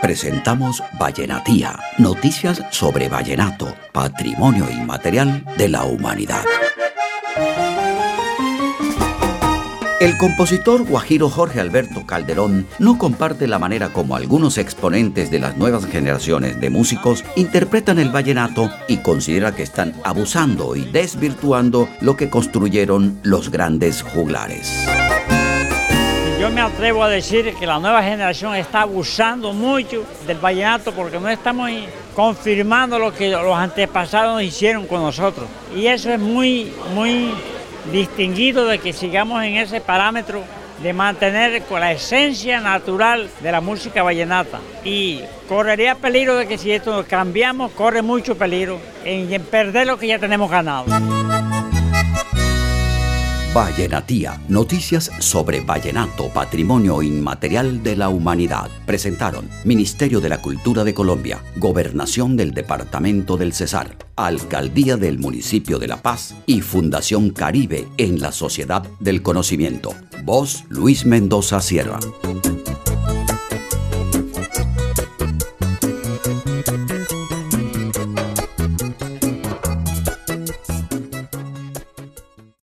presentamos Vallenatía, noticias sobre vallenato, patrimonio inmaterial de la humanidad. El compositor guajiro Jorge Alberto Calderón no comparte la manera como algunos exponentes de las nuevas generaciones de músicos interpretan el vallenato y considera que están abusando y desvirtuando lo que construyeron los grandes juglares. Yo me atrevo a decir que la nueva generación está abusando mucho del vallenato porque no estamos confirmando lo que los antepasados hicieron con nosotros. Y eso es muy, muy distinguido de que sigamos en ese parámetro de mantener con la esencia natural de la música vallenata. Y correría peligro de que si esto cambiamos, corre mucho peligro en perder lo que ya tenemos ganado. Vallenatía, noticias sobre vallenato, patrimonio inmaterial de la humanidad. Presentaron Ministerio de la Cultura de Colombia, Gobernación del Departamento del Cesar, Alcaldía del Municipio de La Paz y Fundación Caribe en la Sociedad del Conocimiento. Voz Luis Mendoza Sierra.